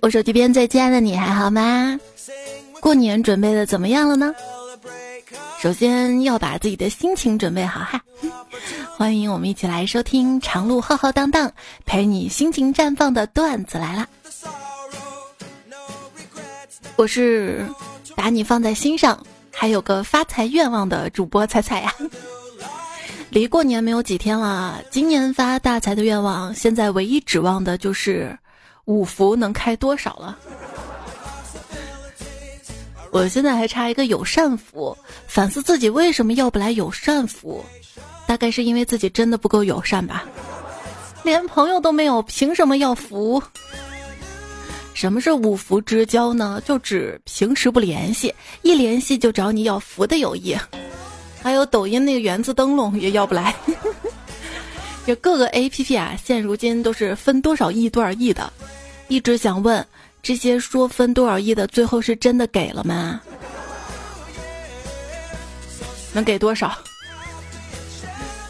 我手机边最亲爱的你还好吗？过年准备的怎么样了呢？首先要把自己的心情准备好哈。欢迎我们一起来收听长路浩浩荡荡，陪你心情绽放的段子来了。我是把你放在心上，还有个发财愿望的主播彩彩呀。离过年没有几天了，今年发大财的愿望，现在唯一指望的就是五福能开多少了。我现在还差一个友善福，反思自己为什么要不来友善福，大概是因为自己真的不够友善吧，连朋友都没有，凭什么要福？什么是五福之交呢？就指平时不联系，一联系就找你要福的友谊。还有抖音那个园子灯笼也要不来，这各个 A P P 啊，现如今都是分多少亿多少亿的，一直想问这些说分多少亿的，最后是真的给了吗？能给多少？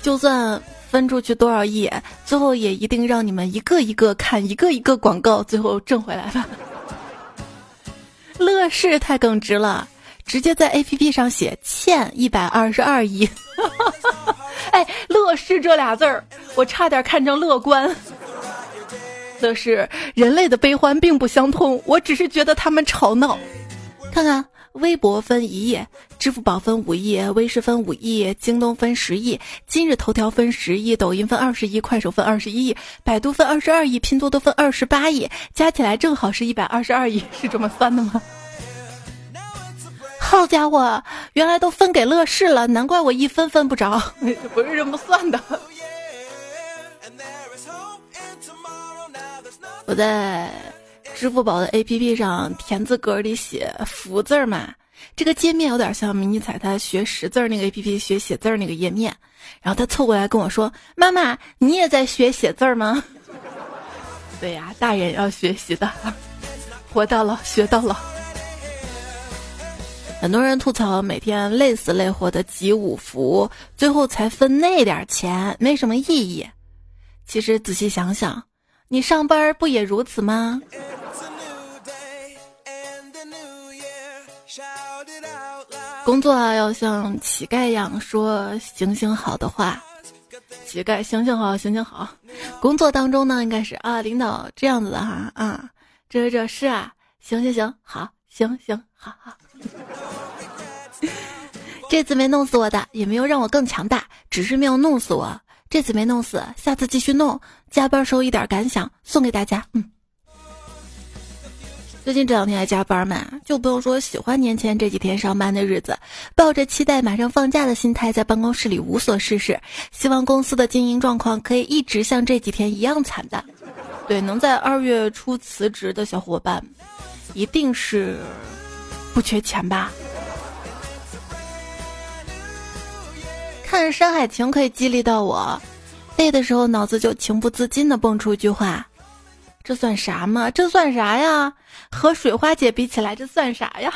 就算分出去多少亿，最后也一定让你们一个一个看，一个一个广告，最后挣回来吧。乐视太耿直了。直接在 A P P 上写欠一百二十二亿，哎，乐视这俩字儿，我差点看成乐观。乐视，人类的悲欢并不相通，我只是觉得他们吵闹。看看，微博分一亿，支付宝分五亿，微视分五亿，京东分十亿，今日头条分十亿，抖音分二十亿，快手分二十一亿，百度分二十二亿，拼多多分二十八亿，加起来正好是一百二十二亿，是这么算的吗？好家伙，原来都分给乐视了，难怪我一分分不着，不是这么算的。我在支付宝的 APP 上田字格里写福字儿嘛，这个界面有点像迷你彩彩学识字儿那个 APP 学写字儿那个页面。然后他凑过来跟我说：“妈妈，你也在学写字儿吗？” 对呀，大人要学习的，活到老学到老。很多人吐槽每天累死累活的集五福，最后才分那点钱，没什么意义。其实仔细想想，你上班不也如此吗？工作啊要像乞丐一样说“行行好”的话，乞丐“行行好，行行好”。工作当中呢，应该是啊，领导这样子的哈啊，这这是啊，行行行，好，行行好好。这次没弄死我的，也没有让我更强大，只是没有弄死我。这次没弄死，下次继续弄。加班时候一点感想送给大家。嗯，最近这两天还加班嘛，就不用说喜欢年前这几天上班的日子，抱着期待马上放假的心态在办公室里无所事事，希望公司的经营状况可以一直像这几天一样惨淡。对，能在二月初辞职的小伙伴，一定是不缺钱吧。看《山海情》可以激励到我，累的时候脑子就情不自禁的蹦出一句话：“这算啥嘛？这算啥呀？和水花姐比起来，这算啥呀？”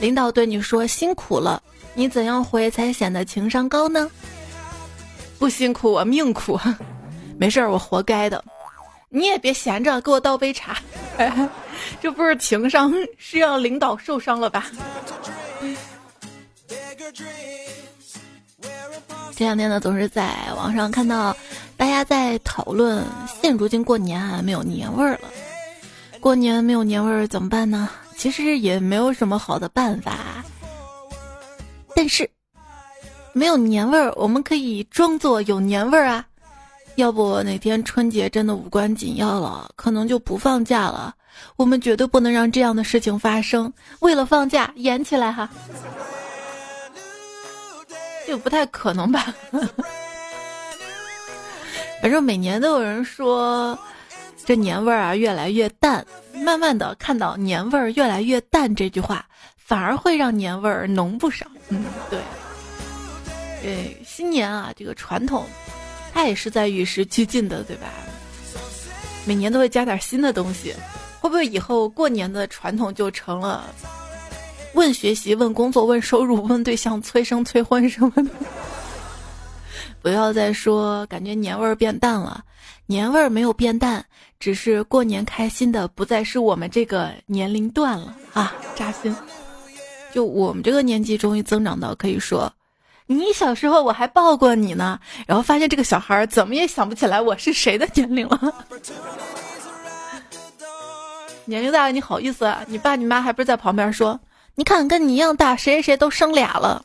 领导对你说辛苦了，你怎样回才显得情商高呢？不辛苦我命苦，没事儿我活该的。你也别闲着，给我倒杯茶。这不是情商，是让领导受伤了吧？这两天呢，总是在网上看到大家在讨论，现如今过年啊没有年味儿了。过年没有年味儿怎么办呢？其实也没有什么好的办法。但是没有年味儿，我们可以装作有年味儿啊。要不哪天春节真的无关紧要了，可能就不放假了。我们绝对不能让这样的事情发生。为了放假，演起来哈。这不太可能吧？反正每年都有人说，这年味儿啊越来越淡。慢慢的看到年味儿越来越淡这句话，反而会让年味儿浓不少。嗯，对。对，新年啊，这个传统，它也是在与时俱进的，对吧？每年都会加点新的东西，会不会以后过年的传统就成了？问学习，问工作，问收入，问对象，催生催婚什么的。不要再说感觉年味儿变淡了，年味儿没有变淡，只是过年开心的不再是我们这个年龄段了啊！扎心。就我们这个年纪，终于增长到可以说，你小时候我还抱过你呢，然后发现这个小孩怎么也想不起来我是谁的年龄了。年龄大了你好意思啊？你爸你妈还不是在旁边说，你看跟你一样大，谁谁谁都生俩了。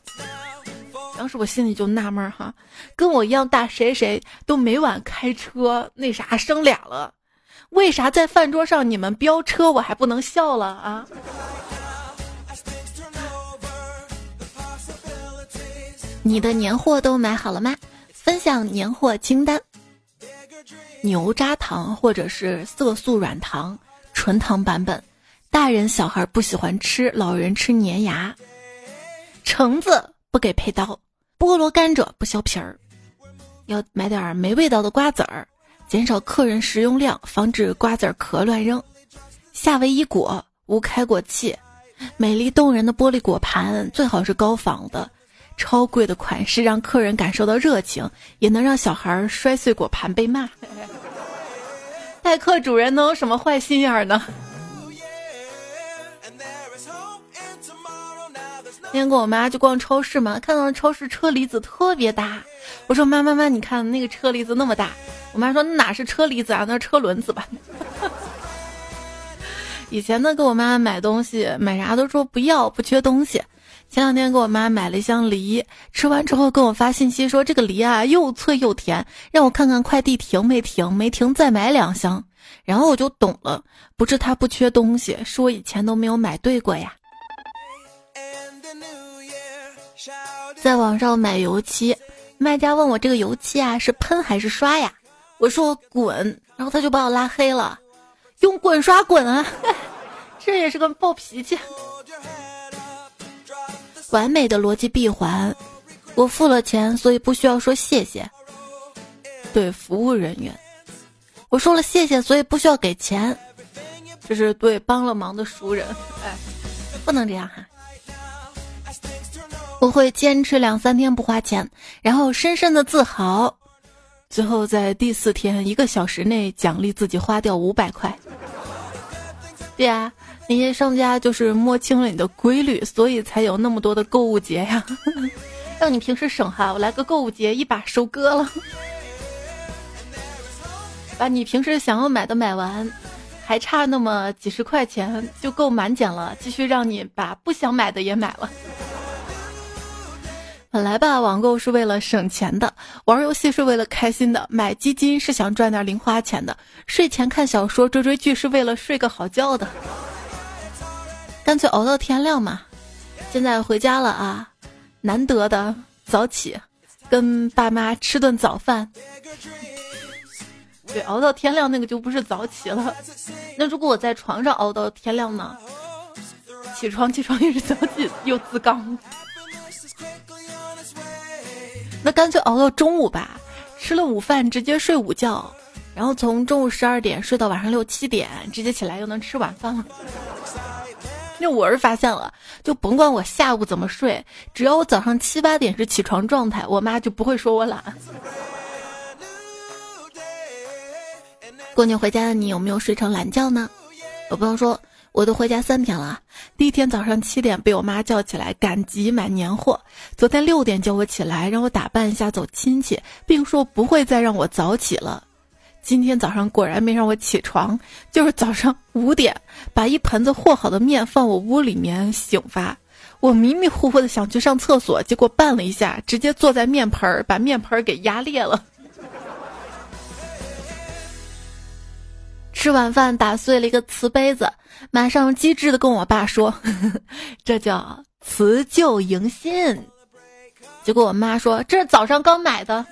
当时我心里就纳闷哈，跟我一样大谁谁都每晚开车，那啥生俩了，为啥在饭桌上你们飙车我还不能笑了啊？你的年货都买好了吗？分享年货清单：牛轧糖或者是色素软糖，纯糖版本，大人小孩不喜欢吃，老人吃粘牙。橙子不给配刀，菠萝甘蔗不削皮儿。要买点没味道的瓜子儿，减少客人食用量，防止瓜子壳乱扔。夏威夷果无开果器，美丽动人的玻璃果盘最好是高仿的。超贵的款式让客人感受到热情，也能让小孩摔碎果盘被骂。待客主人能有什么坏心眼儿呢？今天跟我妈去逛超市嘛，看到超市车厘子特别大，我说妈妈妈，你看那个车厘子那么大，我妈说那哪是车厘子啊，那是车轮子吧。以前呢，给我妈买东西买啥都说不要，不缺东西。前两天给我妈买了一箱梨，吃完之后跟我发信息说这个梨啊又脆又甜，让我看看快递停没停，没停再买两箱。然后我就懂了，不是她不缺东西，是我以前都没有买对过呀。在网上买油漆，卖家问我这个油漆啊是喷还是刷呀？我说滚，然后他就把我拉黑了。用滚刷滚啊，这也是个暴脾气。完美的逻辑闭环，我付了钱，所以不需要说谢谢。对服务人员，我说了谢谢，所以不需要给钱。这是对帮了忙的熟人，哎，不能这样哈。我会坚持两三天不花钱，然后深深的自豪，最后在第四天一个小时内奖励自己花掉五百块。对呀。那些商家就是摸清了你的规律，所以才有那么多的购物节呀，让你平时省哈。我来个购物节，一把收割了，把你平时想要买的买完，还差那么几十块钱就够满减了，继续让你把不想买的也买了。本来吧，网购是为了省钱的，玩游戏是为了开心的，买基金是想赚点零花钱的，睡前看小说、追追剧是为了睡个好觉的。干脆熬到天亮嘛！现在回家了啊，难得的早起，跟爸妈吃顿早饭。对，熬到天亮那个就不是早起了。那如果我在床上熬到天亮呢？起床起床也是早起又自刚。那干脆熬到中午吧，吃了午饭直接睡午觉，然后从中午十二点睡到晚上六七点，直接起来又能吃晚饭了。那我是发现了，就甭管我下午怎么睡，只要我早上七八点是起床状态，我妈就不会说我懒。过年回家的你有没有睡成懒觉呢？我朋友说，我都回家三天了，第一天早上七点被我妈叫起来赶集买年货，昨天六点叫我起来让我打扮一下走亲戚，并说不会再让我早起了。今天早上果然没让我起床，就是早上五点把一盆子和好的面放我屋里面醒发。我迷迷糊糊的想去上厕所，结果绊了一下，直接坐在面盆儿，把面盆儿给压裂了。吃晚饭打碎了一个瓷杯子，马上机智的跟我爸说：“ 这叫辞旧迎新。”结果我妈说：“这是早上刚买的。”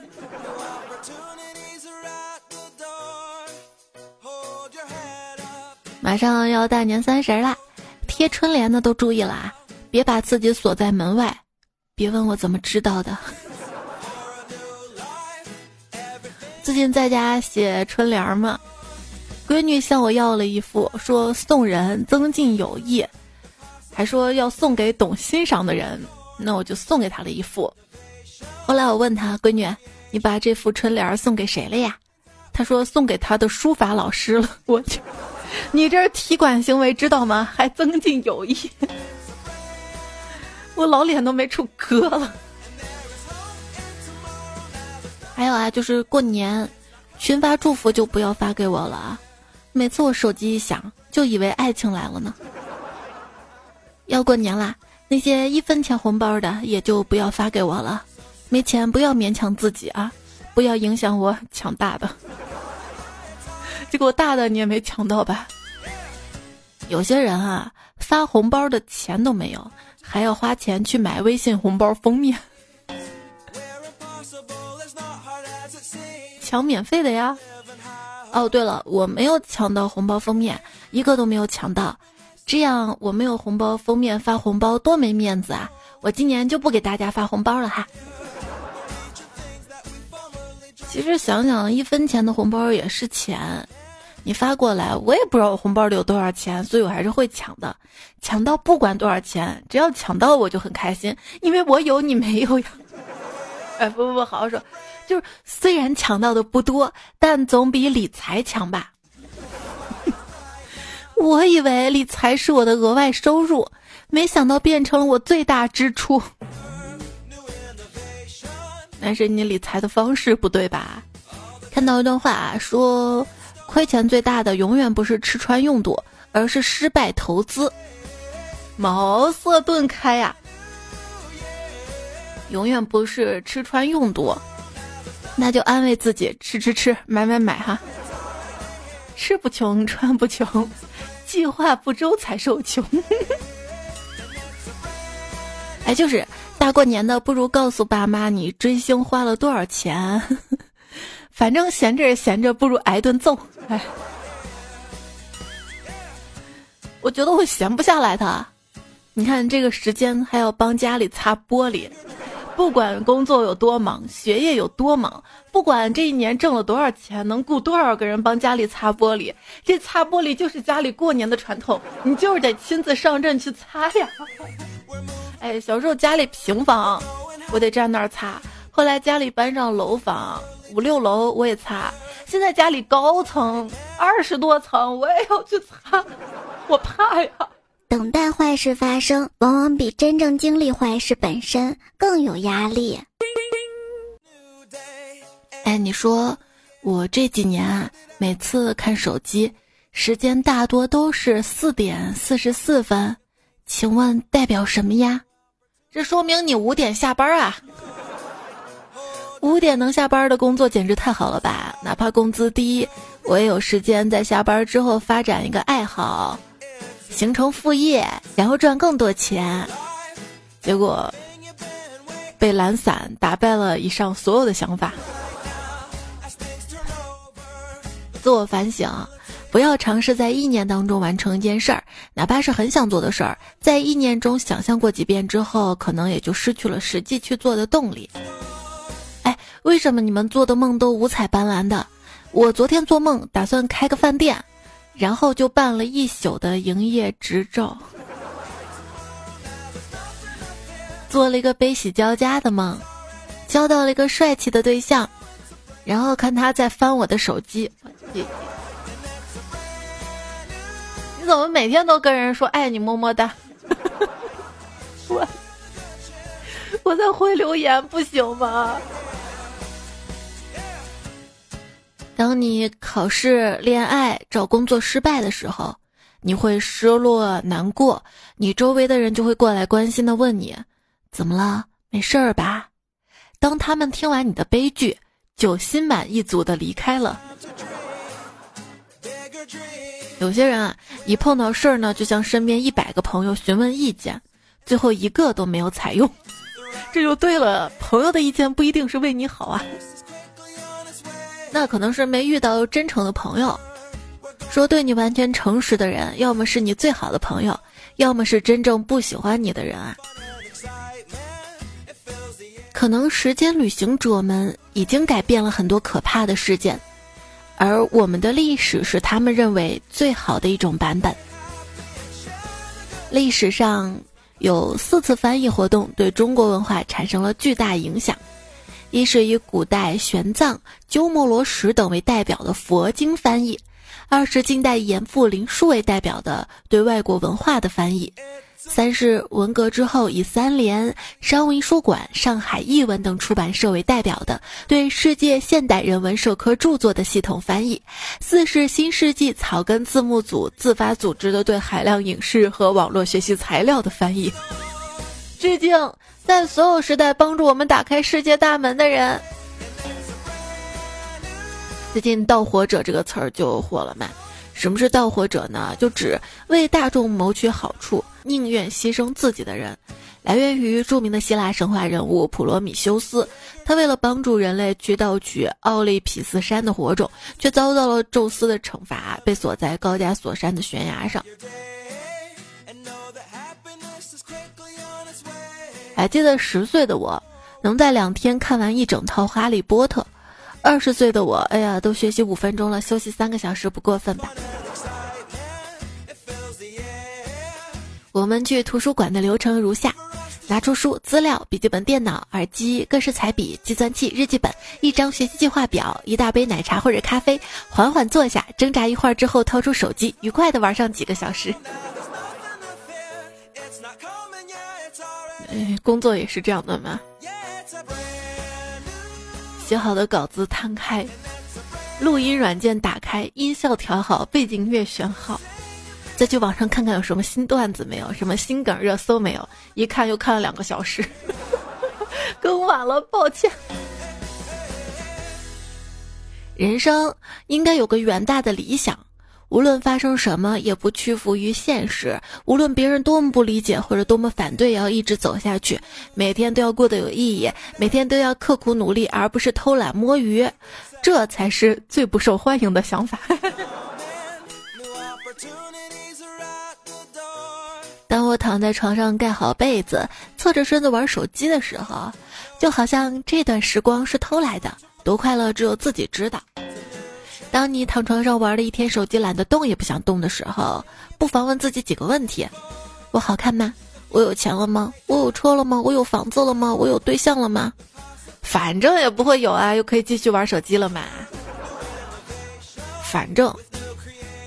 马上要大年三十啦，贴春联的都注意了啊，别把自己锁在门外。别问我怎么知道的。最近在家写春联嘛，闺女向我要了一副，说送人增进友谊，还说要送给懂欣赏的人，那我就送给她了一副。后来我问她，闺女，你把这副春联送给谁了呀？”她说：“送给她的书法老师了。”我去，你这是踢馆行为，知道吗？还增进友谊。我老脸都没处搁了。还有啊，就是过年群发祝福就不要发给我了啊！每次我手机一响，就以为爱情来了呢。要过年啦，那些一分钱红包的也就不要发给我了。没钱不要勉强自己啊，不要影响我抢大的。结果大的你也没抢到吧？有些人啊，发红包的钱都没有，还要花钱去买微信红包封面。抢免费的呀！哦，对了，我没有抢到红包封面，一个都没有抢到。这样我没有红包封面发红包多没面子啊！我今年就不给大家发红包了哈。其实想想，一分钱的红包也是钱，你发过来，我也不知道我红包里有多少钱，所以我还是会抢的。抢到不管多少钱，只要抢到我就很开心，因为我有你没有呀。哎，不不不，好好说。就是虽然抢到的不多，但总比理财强吧。我以为理财是我的额外收入，没想到变成了我最大支出。但是你理财的方式不对吧？看到一段话啊说，亏钱最大的永远不是吃穿用度，而是失败投资。茅塞顿开呀！永远不是吃穿用度。那就安慰自己，吃吃吃，买买买哈。吃不穷，穿不穷，计划不周才受穷。哎，就是大过年的，不如告诉爸妈你追星花了多少钱。反正闲着也闲着，不如挨顿揍。哎，我觉得我闲不下来的。你看这个时间还要帮家里擦玻璃。不管工作有多忙，学业有多忙，不管这一年挣了多少钱，能雇多少个人帮家里擦玻璃，这擦玻璃就是家里过年的传统，你就是得亲自上阵去擦呀。哎，小时候家里平房，我得站那儿擦；后来家里搬上楼房，五六楼我也擦；现在家里高层二十多层，我也要去擦，我怕呀。等待坏事发生，往往比真正经历坏事本身更有压力。哎，你说我这几年啊，每次看手机时间大多都是四点四十四分，请问代表什么呀？这说明你五点下班啊？五点能下班的工作简直太好了吧？哪怕工资低，我也有时间在下班之后发展一个爱好。形成副业，然后赚更多钱，结果被懒散打败了以上所有的想法。自我反省，不要尝试在意念当中完成一件事儿，哪怕是很想做的事儿，在意念中想象过几遍之后，可能也就失去了实际去做的动力。哎，为什么你们做的梦都五彩斑斓的？我昨天做梦打算开个饭店。然后就办了一宿的营业执照，做了一个悲喜交加的梦，交到了一个帅气的对象，然后看他在翻我的手机。你怎么每天都跟人说爱你么么哒？我我在回留言不行吗？当你考试、恋爱、找工作失败的时候，你会失落、难过，你周围的人就会过来关心的问你：“怎么了？没事儿吧？”当他们听完你的悲剧，就心满意足的离开了。有些人啊，一碰到事儿呢，就向身边一百个朋友询问意见，最后一个都没有采用。这就对了，朋友的意见不一定是为你好啊。那可能是没遇到真诚的朋友，说对你完全诚实的人，要么是你最好的朋友，要么是真正不喜欢你的人啊。可能时间旅行者们已经改变了很多可怕的事件，而我们的历史是他们认为最好的一种版本。历史上有四次翻译活动对中国文化产生了巨大影响。一是以古代玄奘、鸠摩罗什等为代表的佛经翻译，二是近代严复、林纾为代表的对外国文化的翻译。三是文革之后以三联、商务印书馆、上海译文等出版社为代表的对世界现代人文社科著作的系统翻译；四是新世纪草根字幕组自发组织的对海量影视和网络学习材料的翻译。致敬在所有时代帮助我们打开世界大门的人。最近“盗火者”这个词儿就火了嘛？什么是盗火者呢？就指为大众谋取好处。宁愿牺牲自己的人，来源于著名的希腊神话人物普罗米修斯。他为了帮助人类去盗取奥利匹斯山的火种，却遭到了宙斯的惩罚，被锁在高加索山的悬崖上。还记得十岁的我，能在两天看完一整套《哈利波特》；二十岁的我，哎呀，都学习五分钟了，休息三个小时不过分吧？我们去图书馆的流程如下：拿出书、资料、笔记本电脑、耳机、各式彩笔、计算器、日记本、一张学习计划表、一大杯奶茶或者咖啡，缓缓坐下，挣扎一会儿之后，掏出手机，愉快的玩上几个小时。工作也是这样的吗？写好的稿子摊开，录音软件打开，音效调好，背景音乐选好。再去网上看看有什么新段子没有，什么新梗热搜没有？一看又看了两个小时，更晚了，抱歉。人生应该有个远大的理想，无论发生什么也不屈服于现实，无论别人多么不理解或者多么反对，也要一直走下去。每天都要过得有意义，每天都要刻苦努力，而不是偷懒摸鱼，这才是最不受欢迎的想法。当我躺在床上盖好被子，侧着身子玩手机的时候，就好像这段时光是偷来的，多快乐只有自己知道。当你躺床上玩了一天手机，懒得动也不想动的时候，不妨问自己几个问题：我好看吗？我有钱了吗？我有车了吗？我有房子了吗？我有对象了吗？反正也不会有啊，又可以继续玩手机了嘛。反正。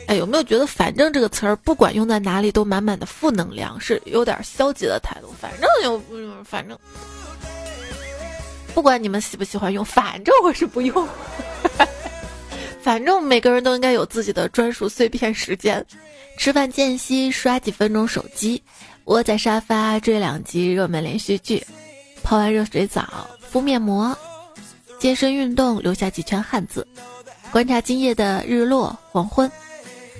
哎，有没有觉得“反正”这个词儿不管用在哪里都满满的负能量，是有点消极的态度？反正有，反正不管你们喜不喜欢用，反正我是不用。反正每个人都应该有自己的专属碎片时间，吃饭间隙刷几分钟手机，窝在沙发追两集热门连续剧，泡完热水澡敷面膜，健身运动留下几圈汗渍，观察今夜的日落黄昏。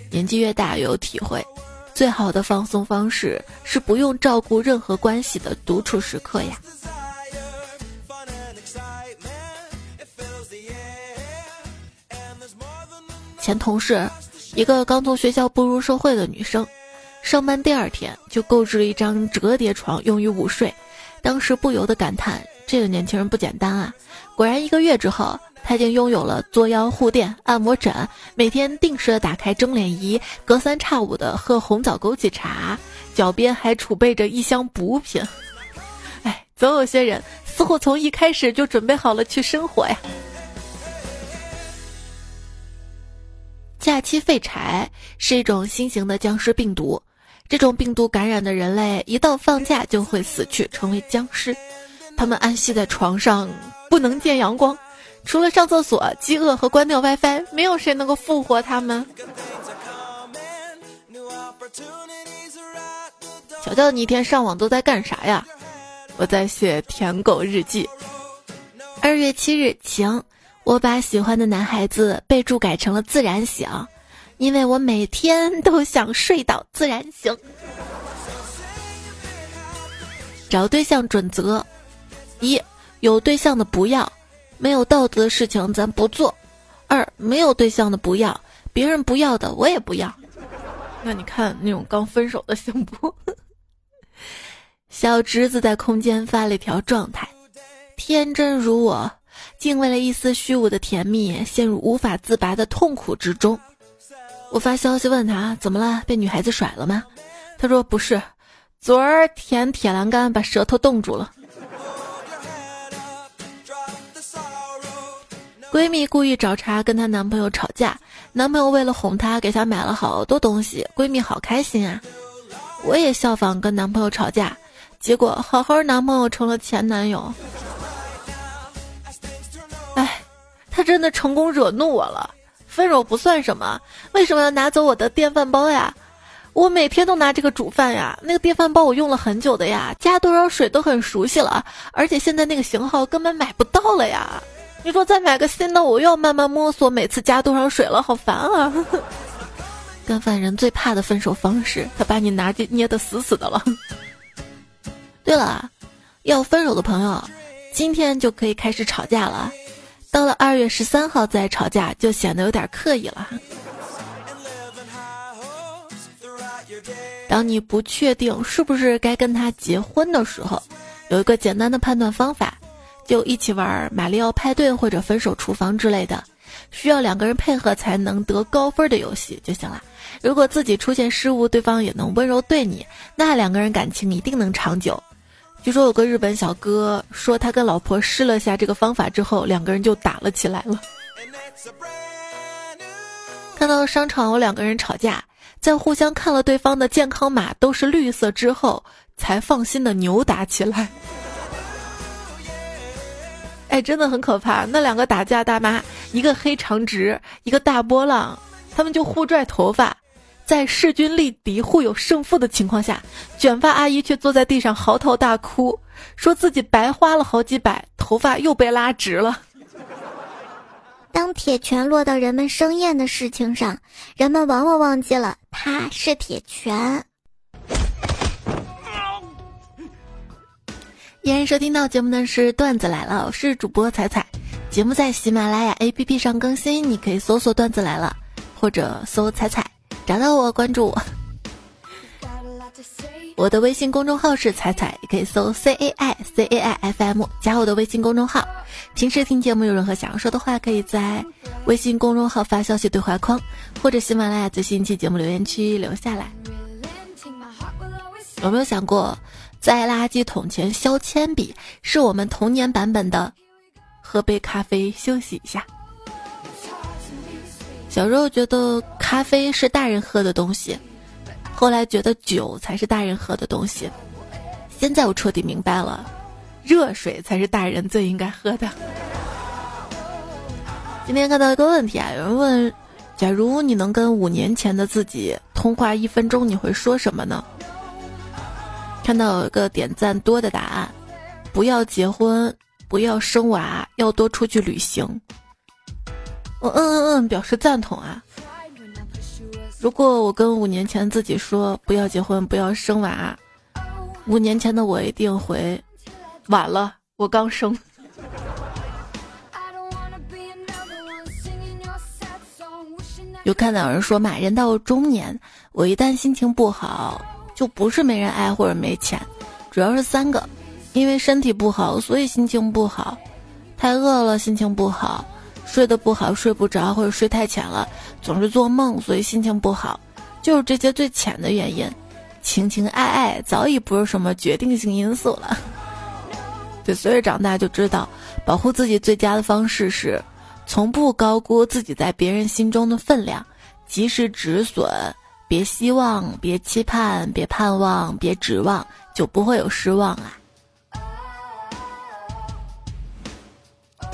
年纪越大，越有体会，最好的放松方式是不用照顾任何关系的独处时刻呀。前同事，一个刚从学校步入社会的女生，上班第二天就购置了一张折叠床用于午睡，当时不由得感叹：这个年轻人不简单啊！果然，一个月之后。他已经拥有了作腰护垫、按摩枕，每天定时的打开蒸脸仪，隔三差五的喝红枣枸杞茶，脚边还储备着一箱补品。哎，总有些人似乎从一开始就准备好了去生活呀。假期废柴是一种新型的僵尸病毒，这种病毒感染的人类一到放假就会死去，成为僵尸。他们安息在床上，不能见阳光。除了上厕所、饥饿和关掉 WiFi，没有谁能够复活他们。小乔，你一天上网都在干啥呀？我在写舔狗日记。二月七日晴，我把喜欢的男孩子备注改成了自然醒，因为我每天都想睡到自然醒。找对象准则：一，有对象的不要。没有道德的事情咱不做。二没有对象的不要，别人不要的我也不要。那你看那种刚分手的行不。小侄子在空间发了一条状态：天真如我，竟为了一丝虚无的甜蜜，陷入无法自拔的痛苦之中。我发消息问他怎么了，被女孩子甩了吗？他说不是，昨儿舔铁栏杆把舌头冻住了。闺蜜故意找茬跟她男朋友吵架，男朋友为了哄她，给她买了好多东西，闺蜜好开心啊！我也效仿跟男朋友吵架，结果好好男朋友成了前男友。他真的成功惹怒我了。分手不算什么，为什么要拿走我的电饭煲呀？我每天都拿这个煮饭呀，那个电饭煲我用了很久的呀，加多少水都很熟悉了，而且现在那个型号根本买不到了呀。你说再买个新的，我又要慢慢摸索每次加多少水了，好烦啊！干饭人最怕的分手方式，他把你拿捏捏得死死的了。对了，要分手的朋友，今天就可以开始吵架了。到了二月十三号再吵架，就显得有点刻意了。当你不确定是不是该跟他结婚的时候，有一个简单的判断方法，就一起玩马里奥派对或者分手厨房之类的，需要两个人配合才能得高分的游戏就行了。如果自己出现失误，对方也能温柔对你，那两个人感情一定能长久。据说有个日本小哥说，他跟老婆试了下这个方法之后，两个人就打了起来了。看到商场有两个人吵架。在互相看了对方的健康码都是绿色之后，才放心的扭打起来。哎，真的很可怕！那两个打架大妈，一个黑长直，一个大波浪，他们就互拽头发，在势均力敌、互有胜负的情况下，卷发阿姨却坐在地上嚎啕大哭，说自己白花了好几百，头发又被拉直了。当铁拳落到人们生厌的事情上，人们往往忘记了它是铁拳。依然收听到节目的是段子来了，我是主播彩彩。节目在喜马拉雅 APP 上更新，你可以搜索段子来了，或者搜彩彩，找到我关注我。我的微信公众号是彩彩，也可以搜 C A I C A I F M 加我的微信公众号。平时听节目有任何想要说的话，可以在微信公众号发消息对话框，或者喜马拉雅最新一期节目留言区留下来。有没有想过，在垃圾桶前削铅笔，是我们童年版本的喝杯咖啡休息一下？小时候觉得咖啡是大人喝的东西。后来觉得酒才是大人喝的东西，现在我彻底明白了，热水才是大人最应该喝的。今天看到一个问题啊，有人问：假如你能跟五年前的自己通话一分钟，你会说什么呢？看到有一个点赞多的答案：不要结婚，不要生娃，要多出去旅行。我嗯嗯嗯，表示赞同啊。如果我跟五年前自己说不要结婚不要生娃，五年前的我一定回晚了，我刚生。有看到有人说嘛，人到中年，我一旦心情不好，就不是没人爱或者没钱，主要是三个，因为身体不好，所以心情不好；太饿了，心情不好。睡得不好，睡不着，或者睡太浅了，总是做梦，所以心情不好，就是这些最浅的原因。情情爱爱早已不是什么决定性因素了。对，随着长大就知道，保护自己最佳的方式是，从不高估自己在别人心中的分量，及时止损，别希望，别期盼，别盼望，别指望，就不会有失望啊。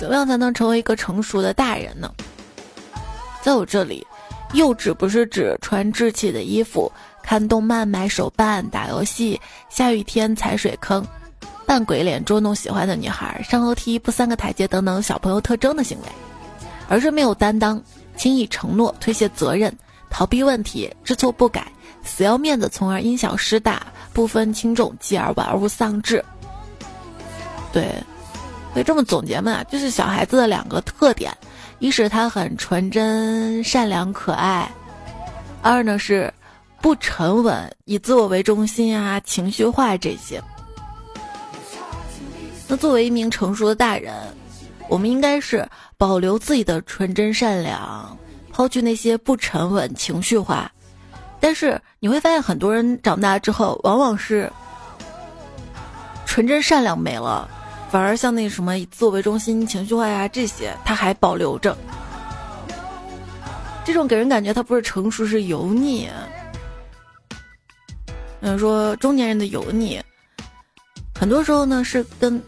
怎么样才能成为一个成熟的大人呢？在我这里，幼稚不是指穿稚气的衣服、看动漫、买手办、打游戏、下雨天踩水坑、扮鬼脸捉弄喜欢的女孩、上楼梯不三个台阶等等小朋友特征的行为，而是没有担当、轻易承诺、推卸责任、逃避问题、知错不改、死要面子，从而因小失大、不分轻重，继而玩物丧志。对。可以这么总结嘛？就是小孩子的两个特点：一是他很纯真、善良、可爱；二呢是不沉稳、以自我为中心啊、情绪化这些。那作为一名成熟的大人，我们应该是保留自己的纯真善良，抛去那些不沉稳、情绪化。但是你会发现，很多人长大之后，往往是纯真善良没了。反而像那什么以自我为中心、情绪化呀这些，他还保留着。这种给人感觉他不是成熟，是油腻。嗯，说中年人的油腻，很多时候呢是跟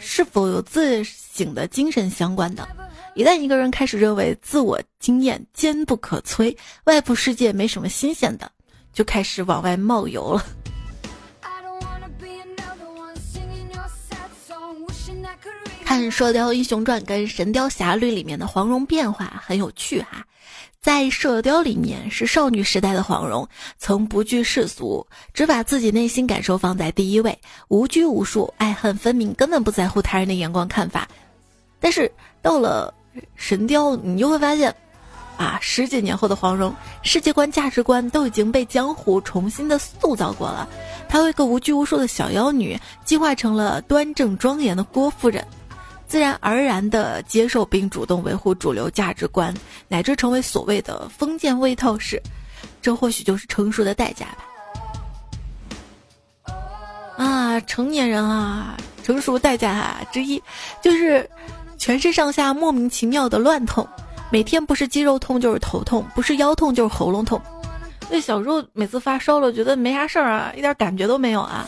是否有自省的精神相关的。一旦一个人开始认为自我经验坚不可摧，外部世界没什么新鲜的，就开始往外冒油了。看《射雕英雄传》跟《神雕侠侣》里面的黄蓉变化很有趣哈，在《射雕》里面是少女时代的黄蓉，曾不惧世俗，只把自己内心感受放在第一位，无拘无束，爱恨分明，根本不在乎他人的眼光看法。但是到了神雕，你就会发现，啊，十几年后的黄蓉，世界观、价值观都已经被江湖重新的塑造过了。她为一个无拘无束的小妖女，进化成了端正庄严的郭夫人。自然而然地接受并主动维护主流价值观，乃至成为所谓的封建卫套式，这或许就是成熟的代价吧。啊，成年人啊，成熟代价之一就是全身上下莫名其妙的乱痛，每天不是肌肉痛就是头痛，不是腰痛就是喉咙痛。那小时候每次发烧了，觉得没啥事儿啊，一点感觉都没有啊。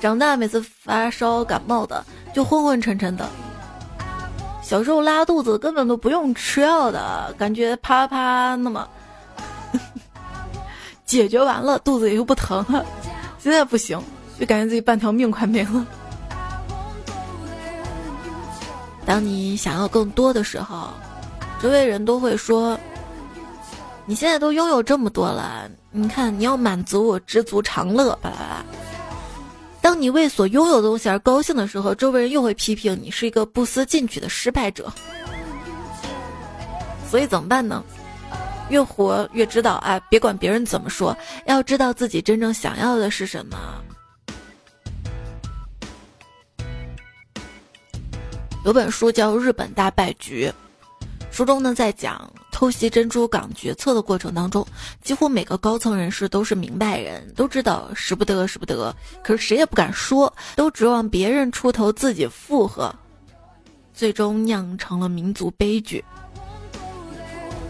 长大每次发烧感冒的就昏昏沉沉的。小时候拉肚子根本都不用吃药的感觉，啪啪那么 解决完了，肚子也就不疼了。现在不行，就感觉自己半条命快没了。当你想要更多的时候，周围人都会说：“你现在都拥有这么多了，你看你要满足我，知足常乐。”巴拉巴拉。当你为所拥有的东西而高兴的时候，周围人又会批评你是一个不思进取的失败者。所以怎么办呢？越活越知道，哎，别管别人怎么说，要知道自己真正想要的是什么。有本书叫《日本大败局》，书中呢在讲。偷袭珍珠港决策的过程当中，几乎每个高层人士都是明白人，都知道使不得，使不得。可是谁也不敢说，都指望别人出头，自己附和，最终酿成了民族悲剧。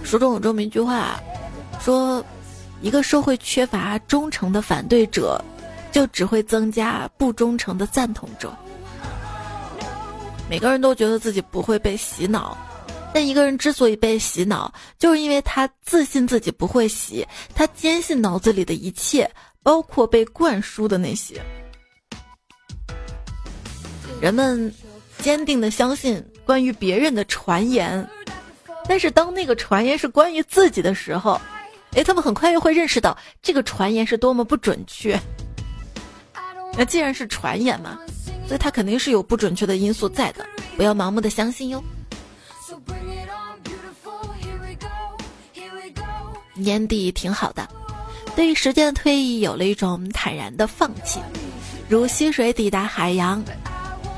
书中有这么一句话，说：一个社会缺乏忠诚的反对者，就只会增加不忠诚的赞同者。每个人都觉得自己不会被洗脑。但一个人之所以被洗脑，就是因为他自信自己不会洗，他坚信脑子里的一切，包括被灌输的那些。人们坚定的相信关于别人的传言，但是当那个传言是关于自己的时候，哎，他们很快又会认识到这个传言是多么不准确。那既然是传言嘛，所以它肯定是有不准确的因素在的，不要盲目的相信哟。年底挺好的，对于时间的推移有了一种坦然的放弃，如溪水抵达海洋，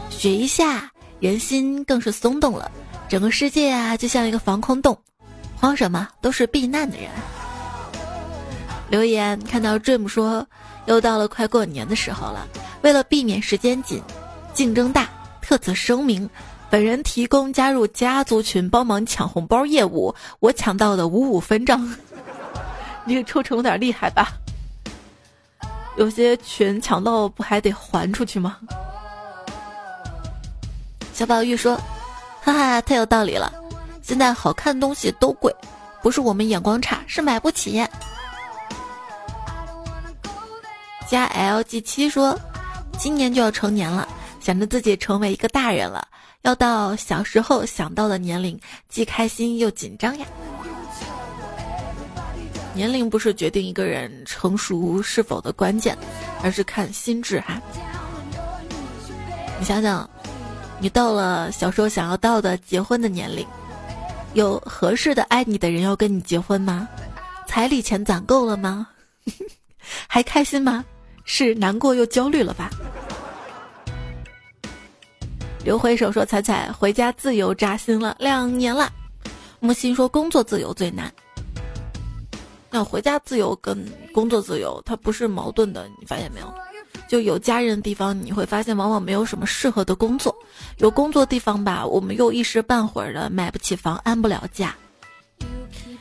雪一下，人心更是松动了。整个世界啊，就像一个防空洞，慌什么？都是避难的人。留言看到 Dream 说，又到了快过年的时候了，为了避免时间紧、竞争大，特此声明，本人提供加入家族群帮忙抢红包业务，我抢到的五五分账。这个抽成有点厉害吧？有些群抢到不还得还出去吗？小宝玉说：“哈哈，太有道理了。现在好看东西都贵，不是我们眼光差，是买不起。”加 LG 七说：“今年就要成年了，想着自己成为一个大人了，要到小时候想到的年龄，既开心又紧张呀。”年龄不是决定一个人成熟是否的关键，而是看心智哈。你想想，你到了小时候想要到的结婚的年龄，有合适的爱你的人要跟你结婚吗？彩礼钱攒够了吗？还开心吗？是难过又焦虑了吧？刘回首说：“彩彩回家自由扎心了两年了。”木心说：“工作自由最难。”那回家自由跟工作自由，它不是矛盾的，你发现没有？就有家人的地方，你会发现往往没有什么适合的工作；有工作地方吧，我们又一时半会儿的买不起房，安不了家。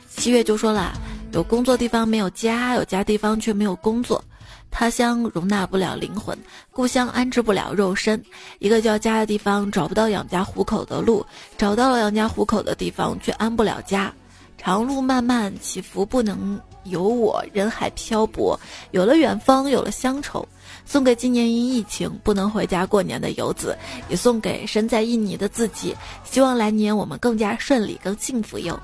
七月就说了，有工作地方没有家，有家地方却没有工作。他乡容纳不了灵魂，故乡安置不了肉身。一个叫家的地方找不到养家糊口的路，找到了养家糊口的地方却安不了家。长路漫漫，起伏不能有我，人海漂泊。有了远方，有了乡愁，送给今年因疫情不能回家过年的游子，也送给身在印尼的自己。希望来年我们更加顺利，更幸福哟。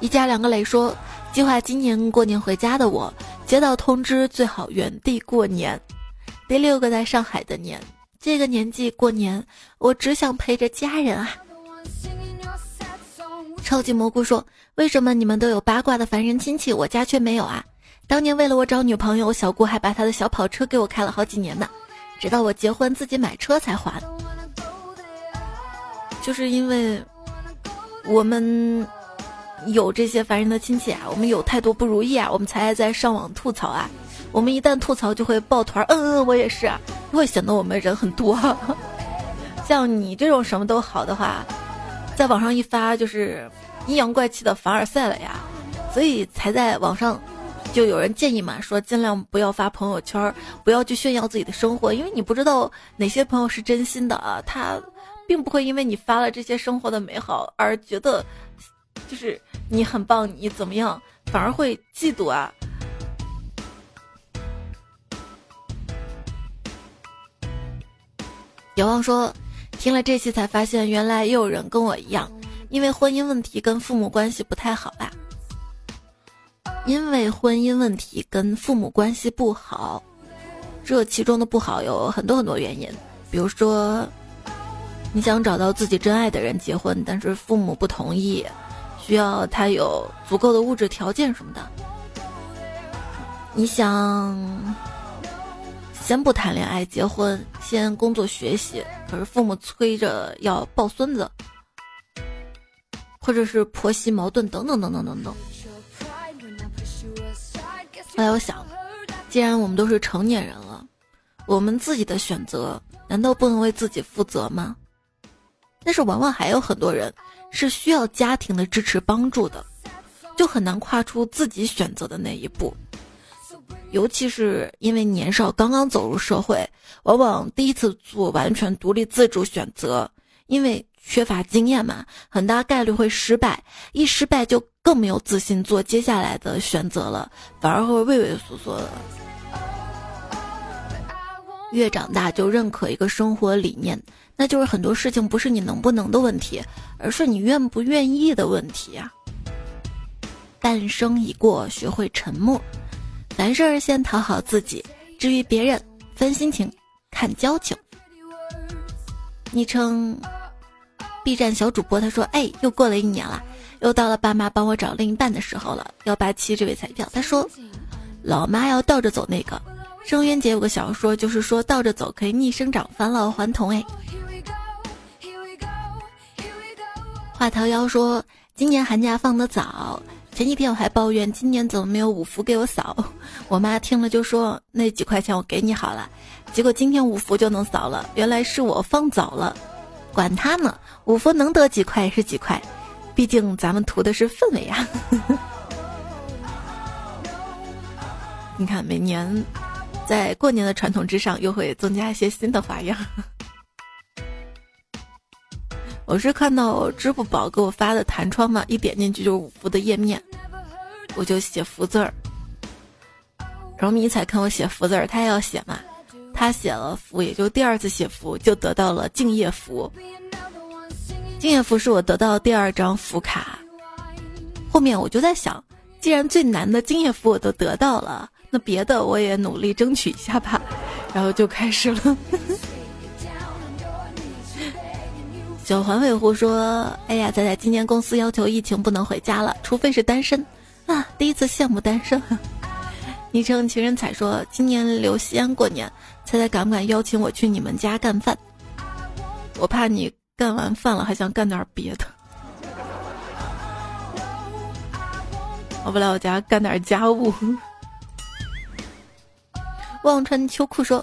一家两个磊说。计划今年过年回家的我，接到通知最好原地过年。第六个在上海的年，这个年纪过年，我只想陪着家人啊。超级蘑菇说：“为什么你们都有八卦的凡人亲戚，我家却没有啊？当年为了我找女朋友，小姑还把她的小跑车给我开了好几年呢，直到我结婚自己买车才还。就是因为我们。”有这些烦人的亲戚啊，我们有太多不如意啊，我们才爱在上网吐槽啊。我们一旦吐槽就会抱团，嗯嗯，我也是，会显得我们人很多。像你这种什么都好的话，在网上一发就是阴阳怪气的凡尔赛了呀。所以才在网上就有人建议嘛，说尽量不要发朋友圈，不要去炫耀自己的生活，因为你不知道哪些朋友是真心的啊，他并不会因为你发了这些生活的美好而觉得。就是你很棒，你怎么样，反而会嫉妒啊。有望说，听了这期才发现，原来也有人跟我一样，因为婚姻问题跟父母关系不太好吧？因为婚姻问题跟父母关系不好，这其中的不好有很多很多原因，比如说，你想找到自己真爱的人结婚，但是父母不同意。需要他有足够的物质条件什么的。你想先不谈恋爱结婚，先工作学习，可是父母催着要抱孙子，或者是婆媳矛盾等等等等等等。后来我想，既然我们都是成年人了，我们自己的选择难道不能为自己负责吗？但是往往还有很多人。是需要家庭的支持帮助的，就很难跨出自己选择的那一步。尤其是因为年少刚刚走入社会，往往第一次做完全独立自主选择，因为缺乏经验嘛，很大概率会失败。一失败就更没有自信做接下来的选择了，反而会畏畏缩缩的。越长大就认可一个生活理念。那就是很多事情不是你能不能的问题，而是你愿不愿意的问题啊。半生已过，学会沉默，凡事先讨好自己，至于别人分心情，看交情。昵称 B 站小主播他说：“哎，又过了一年了，又到了爸妈帮我找另一半的时候了。”幺八七这位彩票他说：“老妈要倒着走那个。”郑渊洁有个小说，就是说倒着走可以逆生长，返老还童。哎。华桃妖说：“今年寒假放的早，前几天我还抱怨今年怎么没有五福给我扫。我妈听了就说：‘那几块钱我给你好了。’结果今天五福就能扫了，原来是我放早了。管他呢，五福能得几块是几块，毕竟咱们图的是氛围啊。你看，每年在过年的传统之上，又会增加一些新的花样。”我是看到支付宝给我发的弹窗嘛，一点进去就是五福的页面，我就写福字儿。然后迷彩看我写福字儿，他也要写嘛，他写了福，也就第二次写福就得到了敬业福。敬业福是我得到第二张福卡。后面我就在想，既然最难的敬业福我都得到了，那别的我也努力争取一下吧。然后就开始了。小环卫户说：“哎呀，仔仔，今年公司要求疫情不能回家了，除非是单身啊！第一次羡慕单身。”昵称情人彩说：“今年留西安过年，猜猜敢不敢邀请我去你们家干饭？我怕你干完饭了还想干点别的，我不来我家干点家务。”忘穿秋裤说。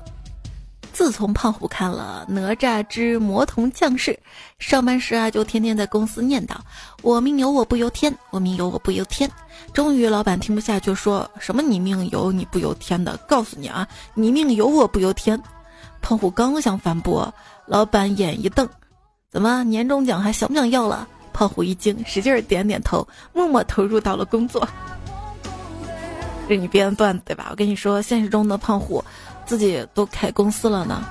自从胖虎看了《哪吒之魔童降世》，上班时啊就天天在公司念叨：“我命由我不由天，我命由我不由天。”终于老板听不下去，说什么“你命由你不由天”的，告诉你啊，你命由我不由天。胖虎刚想反驳，老板眼一瞪：“怎么年终奖还想不想要了？”胖虎一惊，使劲点点头，默默投入到了工作。这你编的段子对吧？我跟你说，现实中的胖虎。自己都开公司了呢，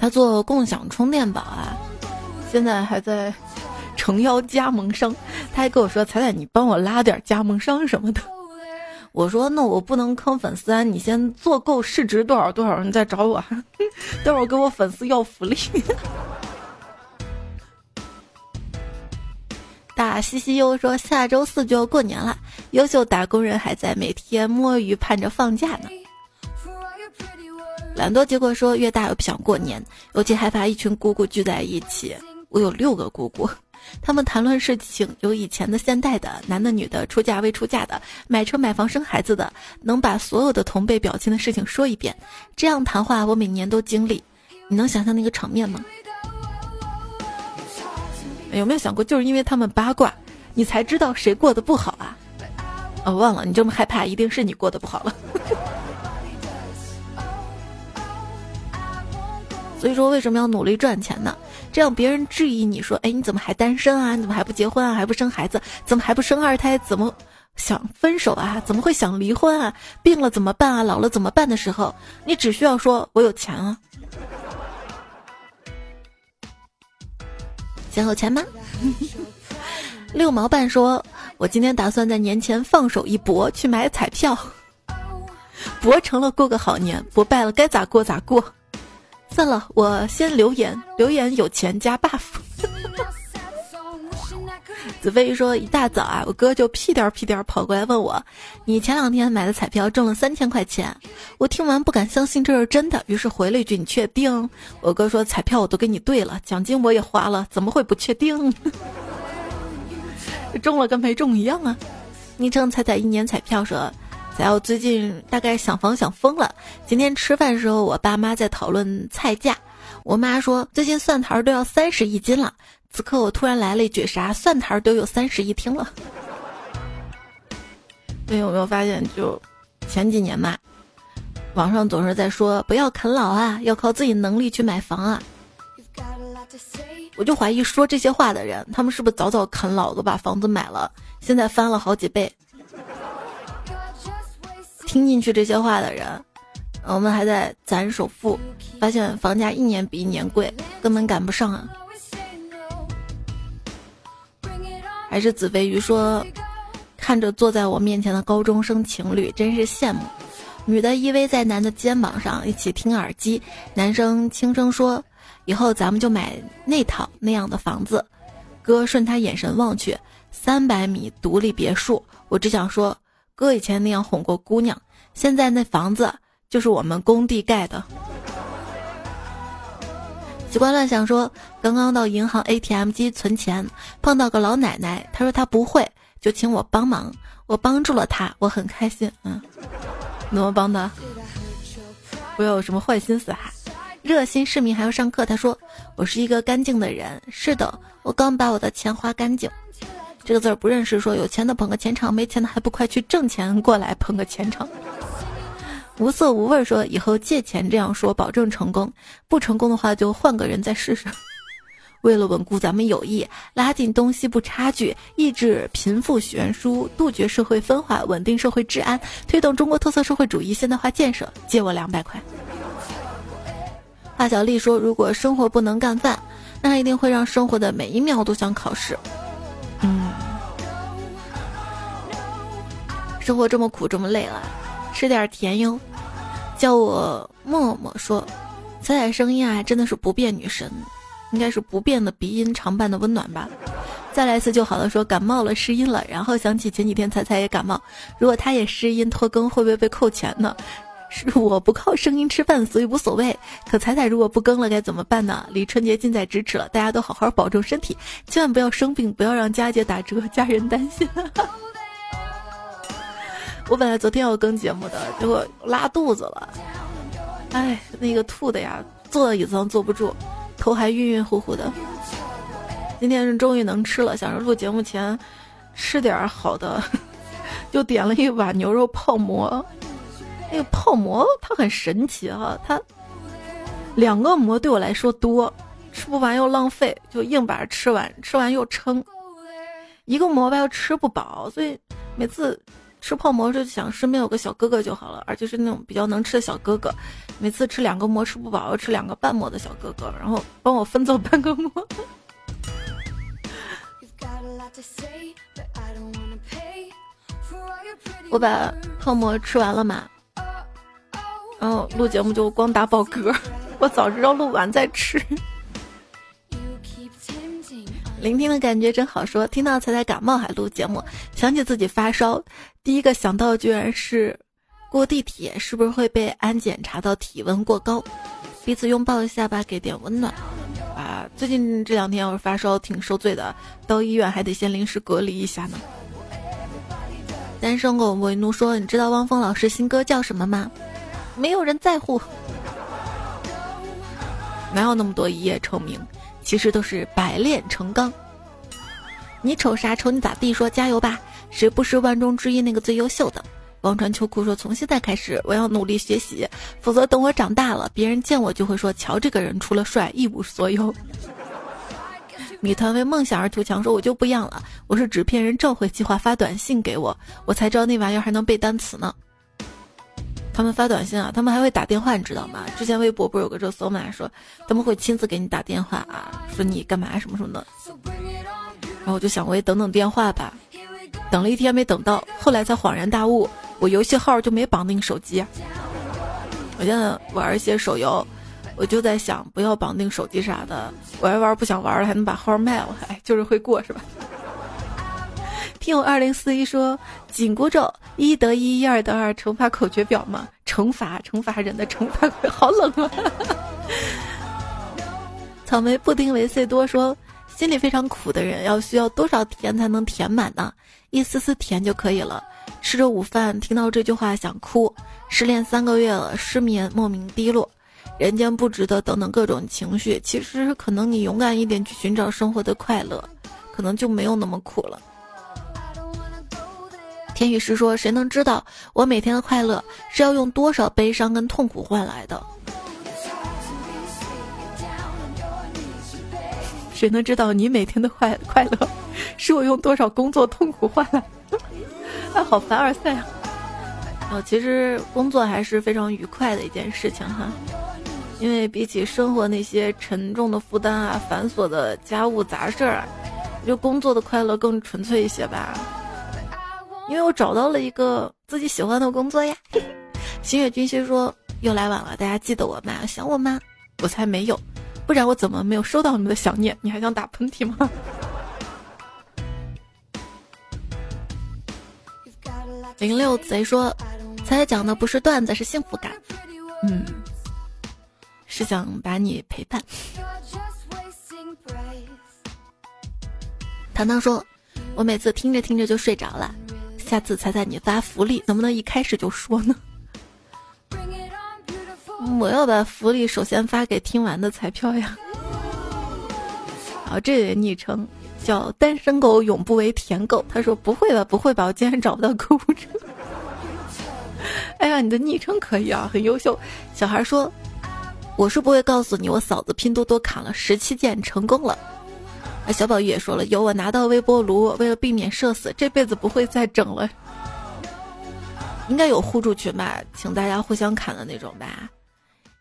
他做共享充电宝啊，现在还在诚邀加盟商。他还跟我说：“彩彩，你帮我拉点加盟商什么的。”我说：“那我不能坑粉丝啊，你先做够市值多少多少，你再找我，待会儿给我粉丝要福利。”大西西又说：“下周四就要过年了，优秀打工人还在每天摸鱼盼着放假呢。”懒惰结果说：“越大越不想过年，尤其害怕一群姑姑聚在一起。我有六个姑姑，他们谈论事情，有以前的、现代的、男的、女的、出嫁未出嫁的、买车买房生孩子的，能把所有的同辈表亲的事情说一遍。这样谈话，我每年都经历。你能想象那个场面吗？”有没有想过，就是因为他们八卦，你才知道谁过得不好啊？哦，忘了，你这么害怕，一定是你过得不好了。所以说，为什么要努力赚钱呢？这样别人质疑你说，哎，你怎么还单身啊？你怎么还不结婚啊？还不生孩子？怎么还不生二胎？怎么想分手啊？怎么会想离婚啊？病了怎么办啊？老了怎么办的时候，你只需要说，我有钱啊。先有钱吗？六毛半说：“我今天打算在年前放手一搏，去买彩票，博成了过个好年，博败了该咋过咋过。算了，我先留言，留言有钱加 buff。”子飞说：“一大早啊，我哥就屁颠屁颠跑过来问我，你前两天买的彩票中了三千块钱。我听完不敢相信这是真的，于是回了一句：你确定？我哥说彩票我都给你兑了，奖金我也花了，怎么会不确定？中了跟没中一样啊！昵称彩彩一年彩票说，彩我最近大概想房想疯了。今天吃饭时候，我爸妈在讨论菜价，我妈说最近蒜苔都要三十一斤了。”此刻我突然来了一句：“啥蒜苔都有三室一厅了。”你有没有发现，就前几年嘛，网上总是在说不要啃老啊，要靠自己能力去买房啊。我就怀疑说这些话的人，他们是不是早早啃老都把房子买了，现在翻了好几倍？听进去这些话的人，我们还在攒首付，发现房价一年比一年贵，根本赶不上啊。还是子飞鱼说，看着坐在我面前的高中生情侣，真是羡慕。女的依偎在男的肩膀上，一起听耳机。男生轻声说：“以后咱们就买那套那样的房子。”哥顺他眼神望去，三百米独立别墅。我只想说，哥以前那样哄过姑娘，现在那房子就是我们工地盖的。习惯乱想说，刚刚到银行 ATM 机存钱，碰到个老奶奶，她说她不会，就请我帮忙，我帮助了她，我很开心。嗯，怎么帮的？不要有什么坏心思哈。热心市民还要上课，他说我是一个干净的人。是的，我刚把我的钱花干净。这个字不认识，说有钱的捧个钱场，没钱的还不快去挣钱过来捧个钱场。无色无味说：“以后借钱这样说，保证成功。不成功的话，就换个人再试试。为了稳固咱们友谊，拉近东西部差距，抑制贫富悬殊，杜绝社会分化，稳定社会治安，推动中国特色社会主义现代化建设，借我两百块。”华小丽说：“如果生活不能干饭，那一定会让生活的每一秒都想考试。”嗯，生活这么苦，这么累了。吃点甜哟，叫我默默说，彩彩声音啊，真的是不变女神，应该是不变的鼻音常伴的温暖吧。再来一次就好了，说感冒了失音了，然后想起前几天彩彩也感冒，如果他也失音拖更，会不会被扣钱呢？是我不靠声音吃饭，所以无所谓。可彩彩如果不更了该怎么办呢？离春节近在咫尺了，大家都好好保重身体，千万不要生病，不要让佳姐打折，家人担心。我本来昨天要更节目的，结果拉肚子了，哎，那个吐的呀，坐在椅子上坐不住，头还晕晕乎乎的。今天是终于能吃了，想着录节目前吃点好的，就点了一碗牛肉泡馍。那个泡馍它很神奇哈，它两个馍对我来说多，吃不完又浪费，就硬把它吃完，吃完又撑。一个馍吧又吃不饱，所以每次吃泡馍就想身边有个小哥哥就好了，而且是那种比较能吃的小哥哥。每次吃两个馍吃不饱，要吃两个半馍的小哥哥，然后帮我分走半个馍。我把泡馍吃完了嘛，然后录节目就光打饱嗝。我早知道录完再吃。聆听的感觉真好，说听到彩彩感冒还录节目，想起自己发烧，第一个想到居然是过地铁是不是会被安检查到体温过高？彼此拥抱一下吧，给点温暖。啊，最近这两天要是发烧挺受罪的，到医院还得先临时隔离一下呢。单身狗为奴说：“你知道汪峰老师新歌叫什么吗？没有人在乎，哪有那么多一夜成名？”其实都是百炼成钢。你瞅啥？瞅你咋地？说加油吧！谁不是万中之一那个最优秀的？王传秋裤说：从现在开始，我要努力学习，否则等我长大了，别人见我就会说：瞧这个人，除了帅一无所有。米团为梦想而图强说：我就不一样了，我是纸片人召回计划发短信给我，我才知道那玩意儿还能背单词呢。他们发短信啊，他们还会打电话，你知道吗？之前微博不是有个热搜嘛，说他们会亲自给你打电话啊，说你干嘛什么什么的。然后我就想，我也等等电话吧。等了一天没等到，后来才恍然大悟，我游戏号就没绑定手机。我现在玩一些手游，我就在想，不要绑定手机啥的，玩一玩不想玩了，还能把号卖了，哎，就是会过是吧？听友二零四一说紧箍咒一得一，一二得二，乘法口诀表吗？惩罚惩罚人的惩罚，好冷啊！草莓布丁维 C 多说心里非常苦的人要需要多少甜才能填满呢？一丝丝甜就可以了。吃着午饭听到这句话想哭。失恋三个月了，失眠莫名低落，人间不值得等等各种情绪。其实可能你勇敢一点去寻找生活的快乐，可能就没有那么苦了。天宇师说：“谁能知道我每天的快乐是要用多少悲伤跟痛苦换来的？谁能知道你每天的快快乐是我用多少工作痛苦换来？的？啊，好凡尔赛啊！哦，其实工作还是非常愉快的一件事情哈，因为比起生活那些沉重的负担啊、繁琐的家务杂事儿啊，我觉得工作的快乐更纯粹一些吧。”因为我找到了一个自己喜欢的工作呀。星月君心说又来晚了，大家记得我吗？想我吗？我才没有，不然我怎么没有收到你们的想念？你还想打喷嚏吗？零六贼说，才讲的不是段子，是幸福感。嗯，是想把你陪伴。糖糖说，我每次听着听着就睡着了。下次猜猜你发福利能不能一开始就说呢？我要把福利首先发给听完的彩票呀。好，这位昵称叫单身狗永不为舔狗，他说不会吧，不会吧，我竟然找不到购物车。哎呀，你的昵称可以啊，很优秀。小孩说，我是不会告诉你，我嫂子拼多多砍了十七件成功了。啊，小宝玉也说了，有我拿到微波炉，为了避免社死，这辈子不会再整了。应该有互助群吧，请大家互相砍的那种吧。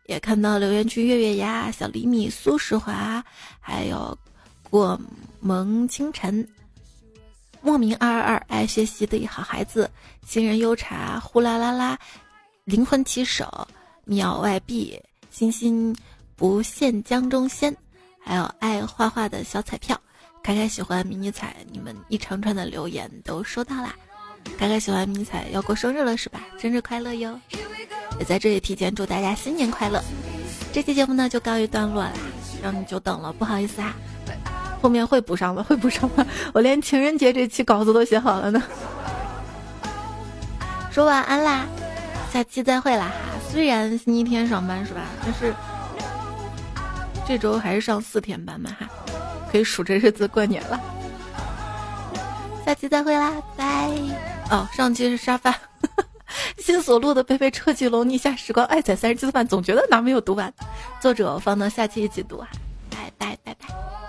也看到留言区月月呀、小厘米、苏世华，还有过蒙清晨、莫名二二二爱学习的好孩子、新人优茶、呼啦啦啦、灵魂骑手、秒外币、星星不现江中仙。还有爱画画的小彩票，凯凯喜欢迷你彩，你们一长串的留言都收到啦。凯凯喜欢迷你彩，要过生日了是吧？生日快乐哟！也在这里提前祝大家新年快乐。这期节目呢就告一段落啦，让你久等了，不好意思啊。后面会补上的，会补上的。我连情人节这期稿子都写好了呢。说晚安啦，下期再会啦哈。虽然星期天上班是吧，但是这周还是上四天班嘛哈，可以数着日子过年了。下期再会啦，拜。哦，上期是沙发，新所录的《贝贝车记龙逆下时光》，爱踩三十七次饭，总觉得哪没有读完。作者放到下期一起读啊。拜拜拜拜